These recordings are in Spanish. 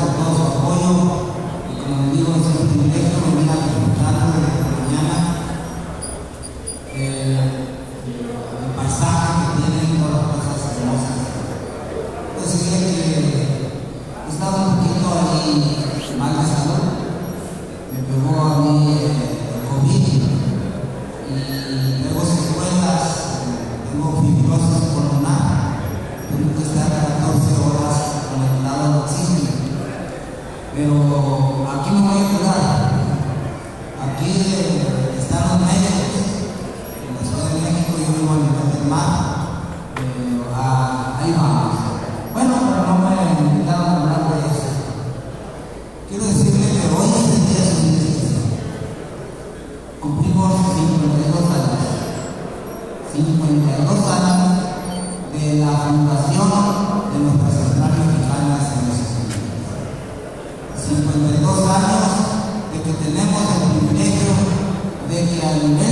Muchas gracias por de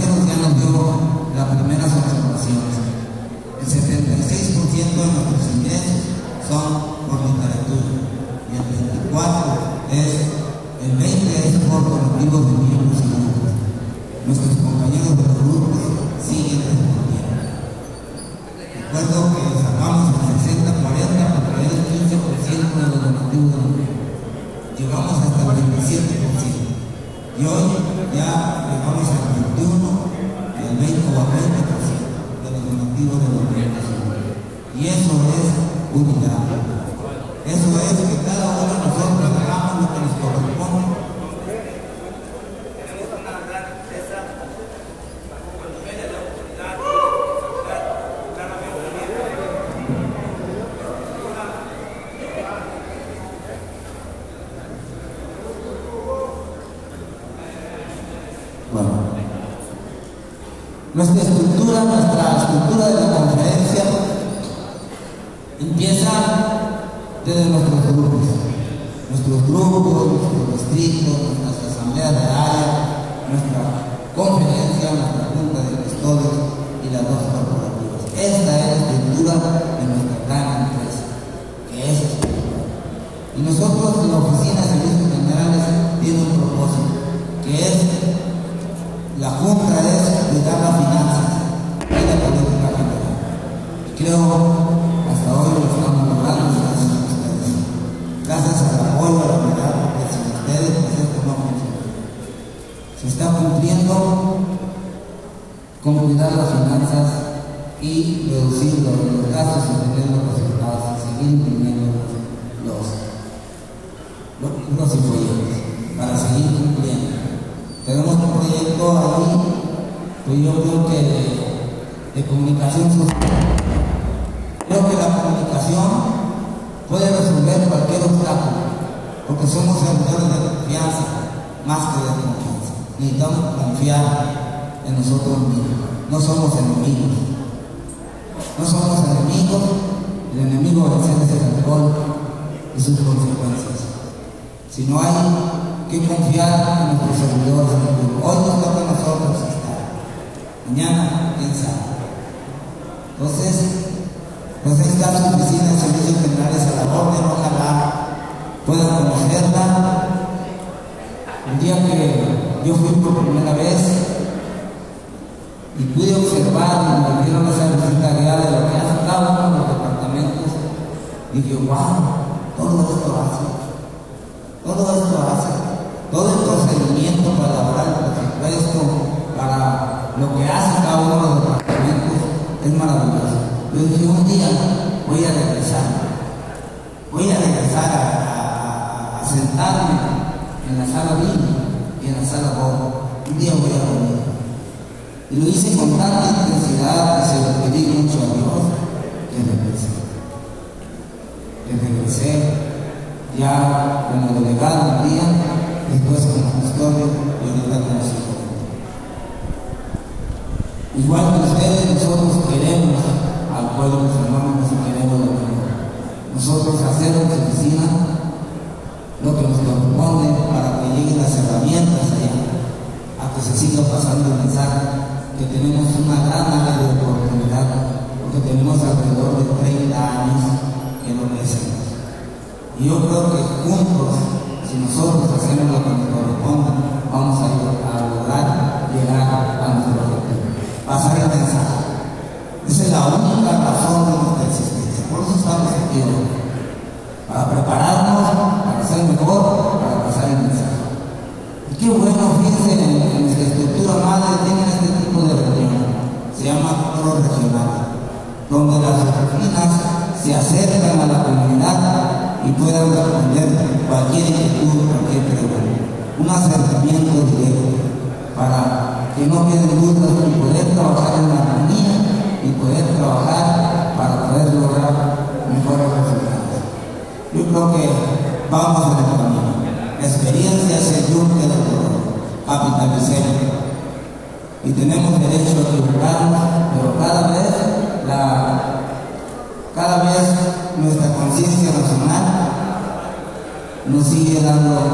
ya nos dio las primeras observaciones. El 76% de nuestros ingresos son por literatura y el 24% es, el 20% es por colectivos de miembros y grupos. Nuestros compañeros de los grupos siguen respondiendo. Recuerdo que sacamos el 60-40 para traer el 15% de los donativos de los miembros. Llegamos hasta el 27%. Y hoy ya Esta es la estructura de nuestra gran empresa, que es. Y nosotros en la oficina de servicios generales tiene un propósito, que es de comunicación social. Creo que la comunicación puede resolver cualquier obstáculo, porque somos servidores de confianza más que de confianza. Necesitamos confiar en nosotros mismos, no somos enemigos. No somos enemigos, el enemigo ser es el alcohol y sus consecuencias. Si no hay que confiar en nuestros servidores. Hoy nos toca a nosotros estar. Mañana, quién sabe. Entonces, pues ahí está su oficina de servicios generales a la orden, ojalá puedan conocerla. El día que yo fui por primera vez y pude observar y me dieron esa visita de lo que hace cada uno de los departamentos, dije, wow, todo esto hace, todo esto hace todo el procedimiento para elaborar el presupuesto, para lo que hace cada uno de los departamentos es maravilloso. Yo dije, un día voy a regresar, voy a regresar a, sentarme en la sala VIP y en la sala BOB. Un día voy a venir. Y lo hice con tanta intensidad que se lo pedí mucho a Dios que regresé. Que regresé ya como delegado un día, después como custodio y ahorita como Igual que ustedes, nosotros queremos al pueblo San Juan, queremos lo Nosotros hacemos en oficina lo que nos corresponde para que lleguen las herramientas allá, a que se siga pasando el mensaje, que tenemos una gran área de oportunidad, porque tenemos alrededor de 30 años que lo merecemos. Y yo creo que juntos, si nosotros hacemos lo que nos corresponde, vamos a, a lograr llegar a nuestro pasar el mensaje. Esa es la única razón de nuestra existencia. Por eso estamos aquí hoy. Para prepararnos, para ser mejor, para pasar el mensaje. Y qué bueno, fíjense, en, nuestra estructura madre tiene este tipo de reunión. Se llama foro regional, donde las oficinas se acercan a la comunidad y puedan responder cualquier inquietud, cualquier pregunta. Un acercamiento directo tenemos derecho a equivocarnos, pero cada vez, la, cada vez nuestra conciencia nacional nos sigue dando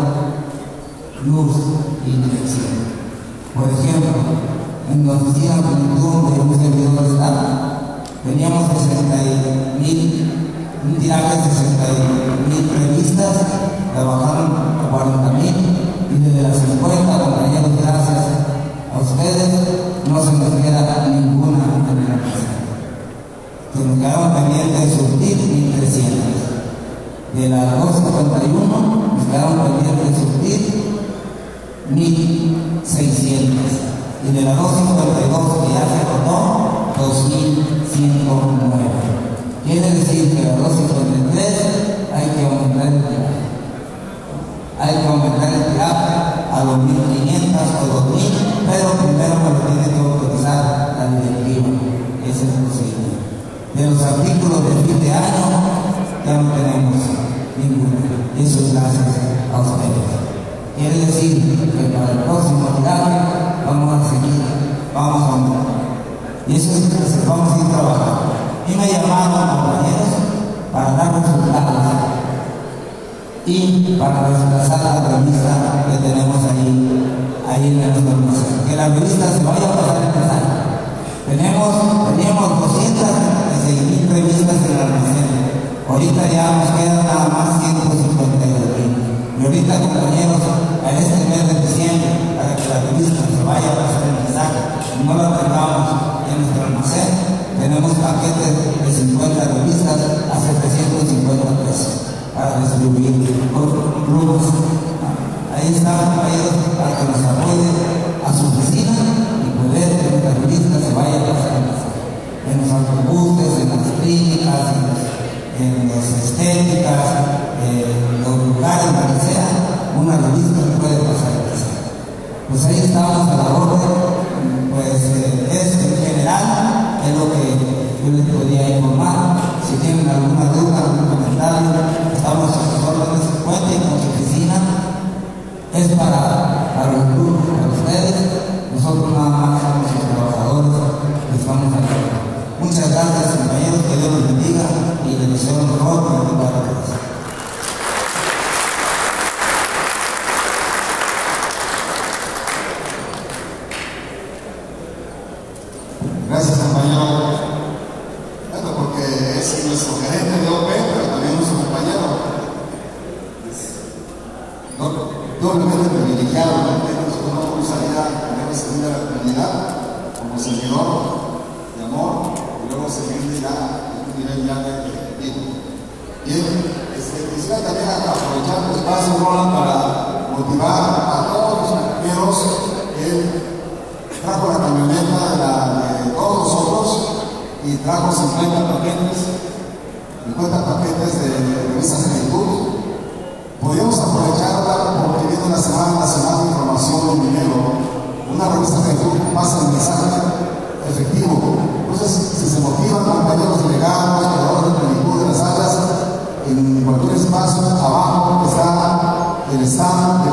para desplazar la revista que tenemos ahí, ahí en nuestro museo. Que la revista se vaya a pasar el mensaje. Tenemos, teníamos 236 mil revistas en la almacén. Ahorita ya nos quedan nada más 152 mil. Y ahorita, compañeros,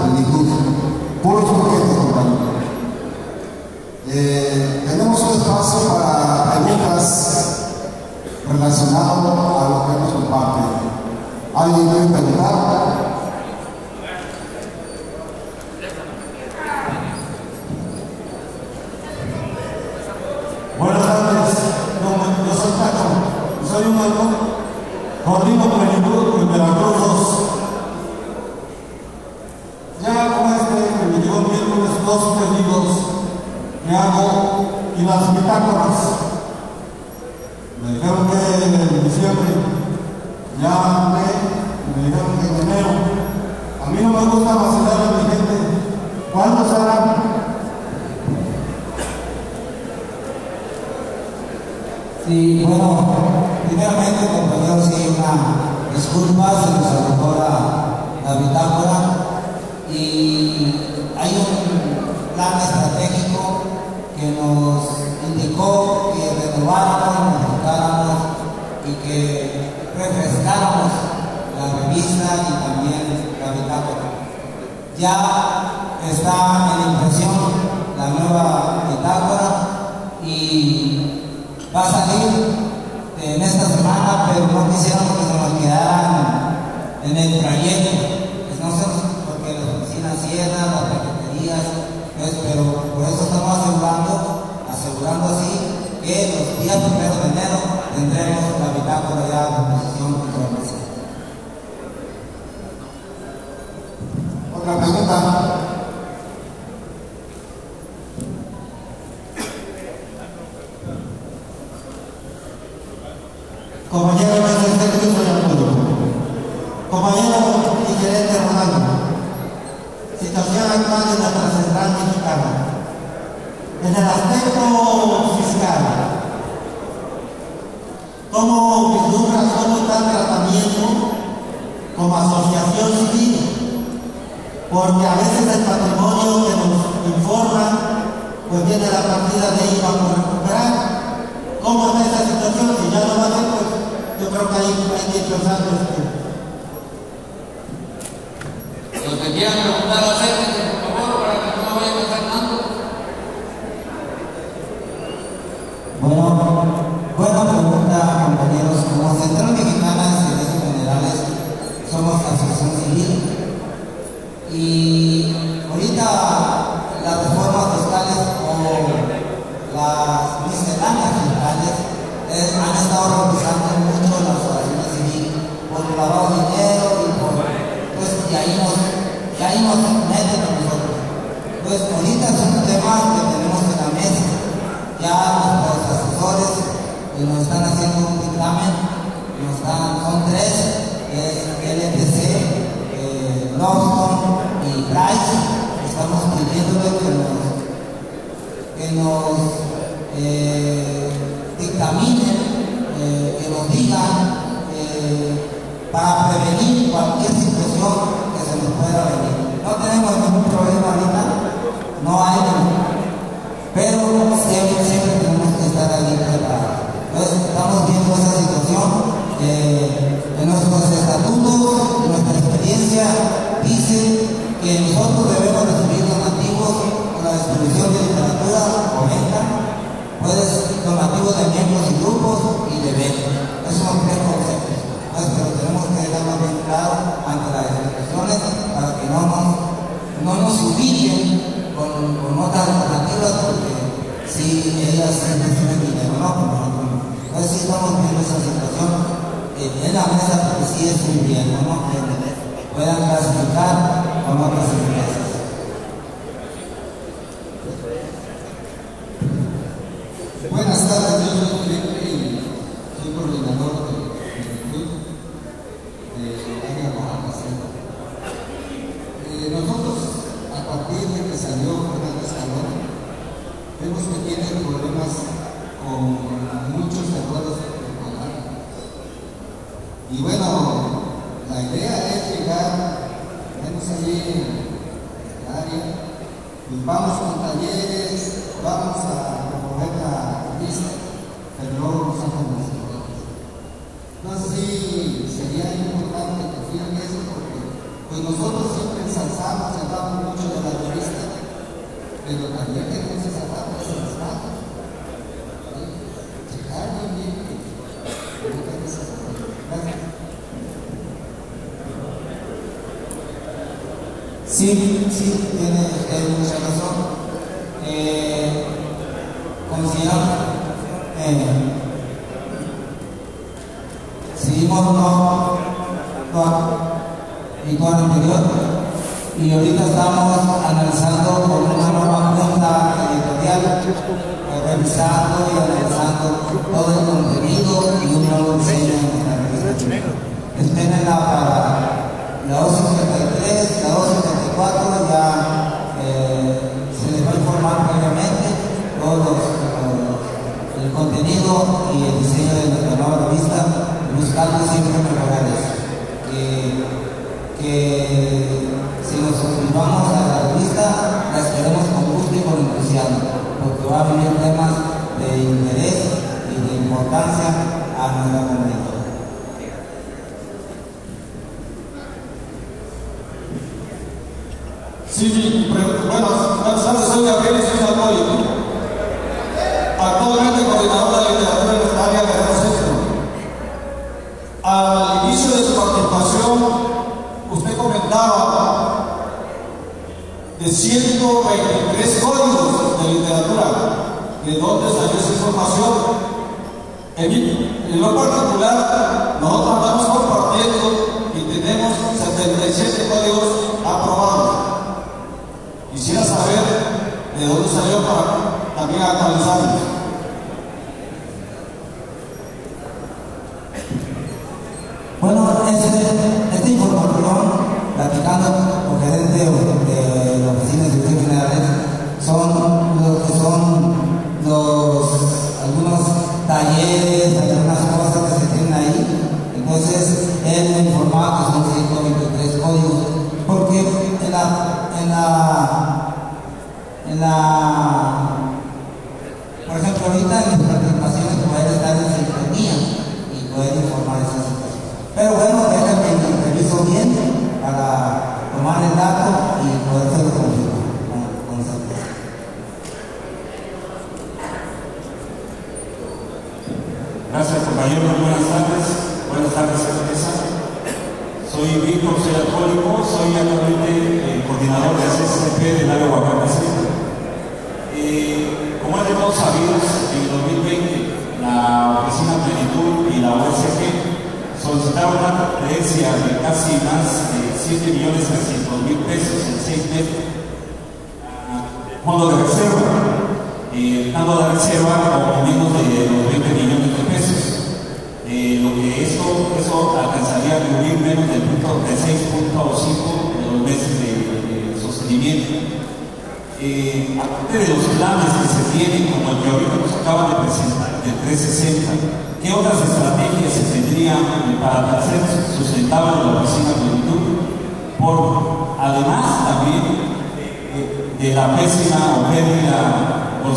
de igreja, por eh, para preguntas relacionadas a lo que nos comparte. ¿Alguien quiere preguntar? Santo. Buenas tardes, yo soy Felipe y soy coordinador del club de Águila Guadalajara. Eh, nosotros, a partir de que salió Fernando Escalón, vemos que tiene problemas con muchos errores de programa. Y bueno, la idea es llegar, vemos ahí vamos con talleres, vamos a promover la lista, pero luego nos hacen cosas. Entonces sí, sería importante que eso porque pues nosotros siempre ensalzamos y hablamos mucho de la revista, pero también tenemos parte de las manos. Checar bien bien que no tenga esa parte. Gracias. Sí, sí, tiene eh, mucha razón. Eh, considero, eh, seguimos no, no, y con el anterior y ahorita estamos analizando con una nueva cuenta editorial, eh, revisando y analizando todo el contenido y un nuevo diseño de nuestra revista. Espérenla para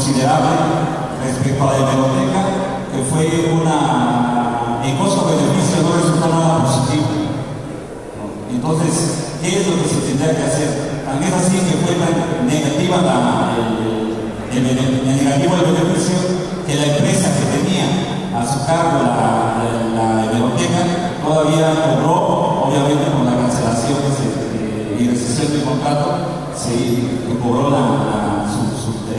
considerable respecto a la hemeroteca, que fue una, en costo-beneficio no resultó nada positivo. Entonces, ¿qué es lo que se tendría que hacer? También así que fue tan negativa la, el, el, el negativo del beneficio que la empresa que tenía a su cargo la, la, todavía cobró, obviamente con la cancelación eh, y rescisión del contrato, se cobró la,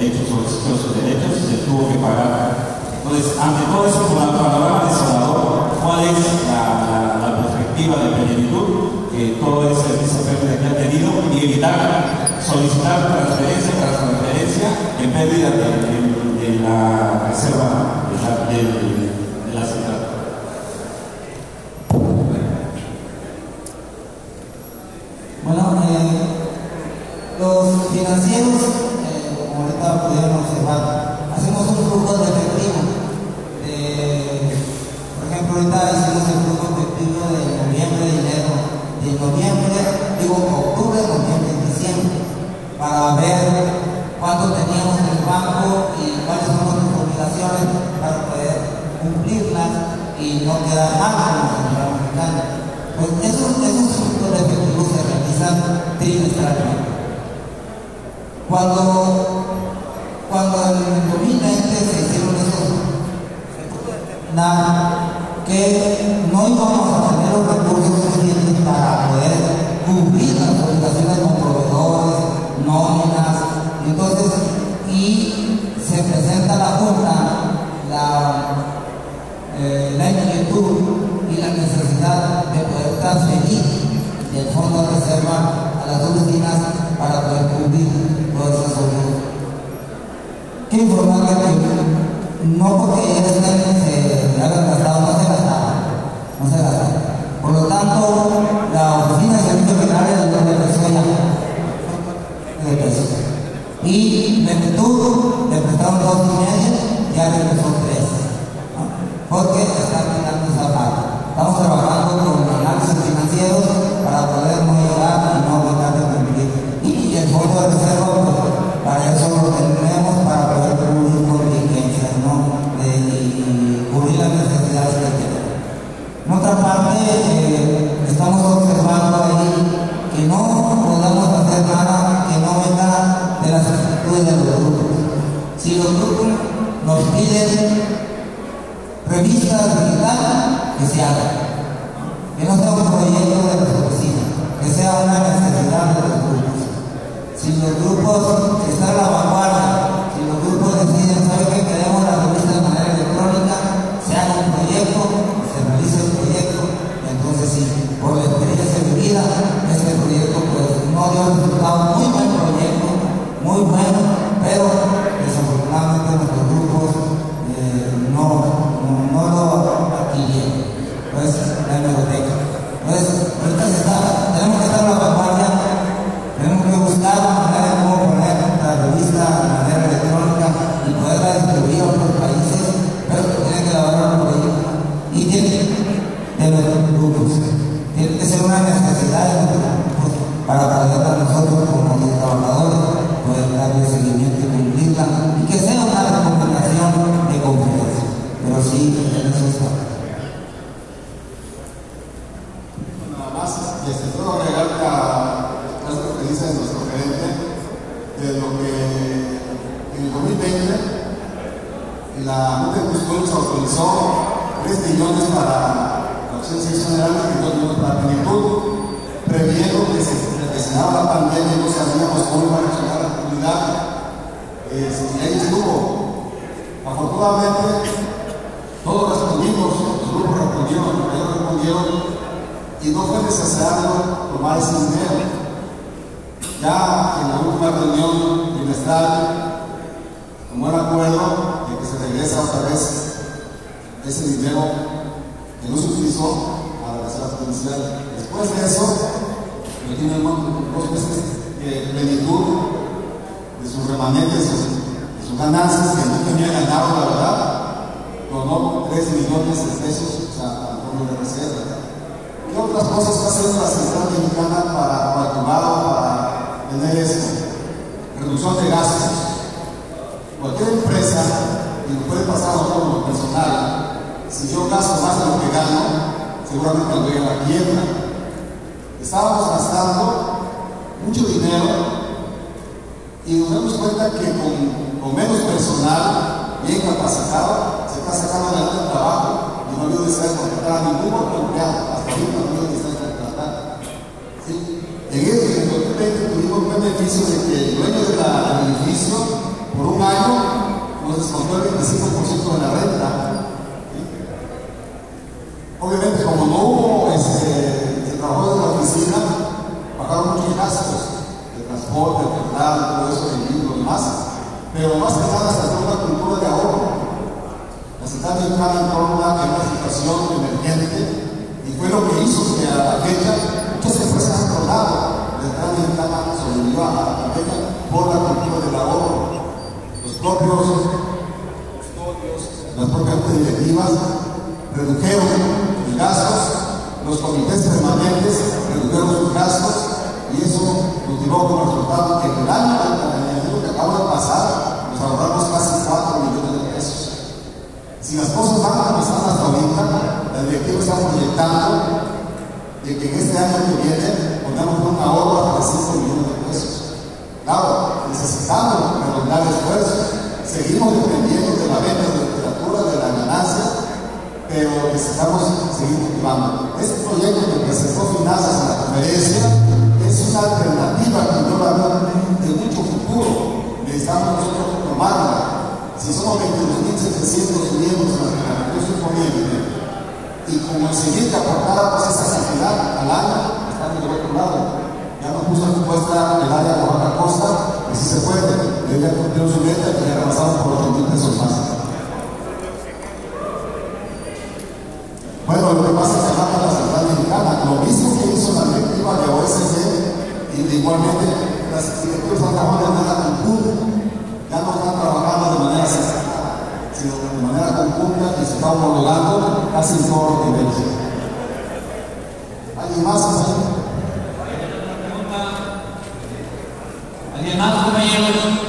derechos, solicitó sus derechos se tuvo que pagar. Entonces, ante todo eso, el panorama desolador, ¿cuál es la, perspectiva de plenitud? Que todo ese, pérdida que ha tenido y evitar solicitar transferencia tras transferencia en pérdida de, de, de la reserva de Cuando, Todos respondimos, los grupos respondieron, los mayores respondieron y no fue necesario tomar ese dinero. Ya en la última reunión trimestral, tomó el acuerdo de que se regresa otra vez ese dinero que no se utilizó a la reserva provincial. Después de eso, lo tienen dos meses de plenitud de sus remanentes, de sus ganancias, que no tenía ganado, la verdad, donó 3 millones de pesos o sea, al fondo de reserva. ¿Qué otras cosas está haciendo la Central Mexicana para, Tumbado, para tener esto? Reducción de gastos. Cualquier empresa, y lo puede pasar a como personal, si yo gasto más de lo que gano, seguramente me voy a la quiebra. Estábamos gastando mucho dinero y nos damos cuenta que con, con menos personal, bien capacitado, está sacando adelante el trabajo y no ha habido necesidad de contratar a ningún otro. Hasta ahorita no ha habido necesidad de contratar. ¿Sí? En en 2020 tuvimos un beneficio de que el dueño del edificio, por un año, nos descontó el 25% de la renta. Obviamente, como no hubo, este, se trabajó desde la oficina, pagaron muchos gastos de transporte, de traslado, todo eso, de libros y demás. Pero más que nada se hace una cultura de ahorro. La ciudad mexicana entró en una, en una situación emergente y fue lo que hizo que a la fecha muchas empresas han rodado. La ciudad mexicana sobrevivió a la fecha por la cultura del ahorro. Los propios las propias directivas redujeron sus gastos, los comités permanentes redujeron sus gastos y eso nos dio como resultado que en en el año que acaba de pasar nos ahorramos casi 4 millones de pesos. Si las cosas van a pasar hasta ahorita, la directiva está proyectando de que en este año que viene pongamos un ahorro de 5 millones de pesos. Claro, necesitamos redondar esfuerzos. Seguimos dependiendo de la venta de literatura, de la ganancia, pero necesitamos seguir motivando. Este proyecto que presentó Finanzas en la conferencia es una alternativa que yo la veo de mucho futuro. Necesitamos nosotros tomarla. Si somos 22.700 miembros en la Federación Poniente y como seguir que aportáramos esa cantidad al año, estamos del otro lado. Ya nos puso en propuesta el área de Baja Costa, y si se puede, ella cumplió su meta y ya avanzamos por 8 mil pesos más. Bueno, lo que pasa es que de la central mexicana, lo mismo que hizo la directiva de OSD, y de igualmente las directivas trabajamos de manera conjunta, ya no están trabajando de manera sino de manera conjunta y se está homologando casi en todos los niveles. ¿Alguien más? compañero? ¿Alguien más, compañeros?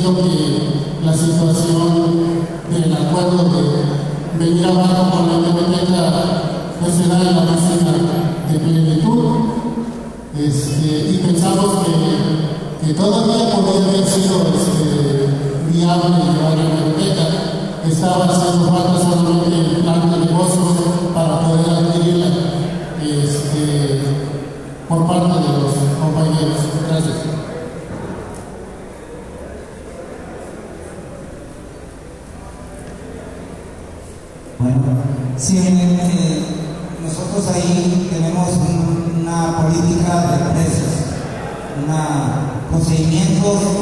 Siendo que la situación del acuerdo de venir abajo con la biblioteca pues se da en la oficina de plenitud. Este, y pensamos que, que todavía podría haber sido este, viable llevar la biblioteca. Estaba haciendo falta solamente el plan de negocios para poder adquirirla este, por parte de 어.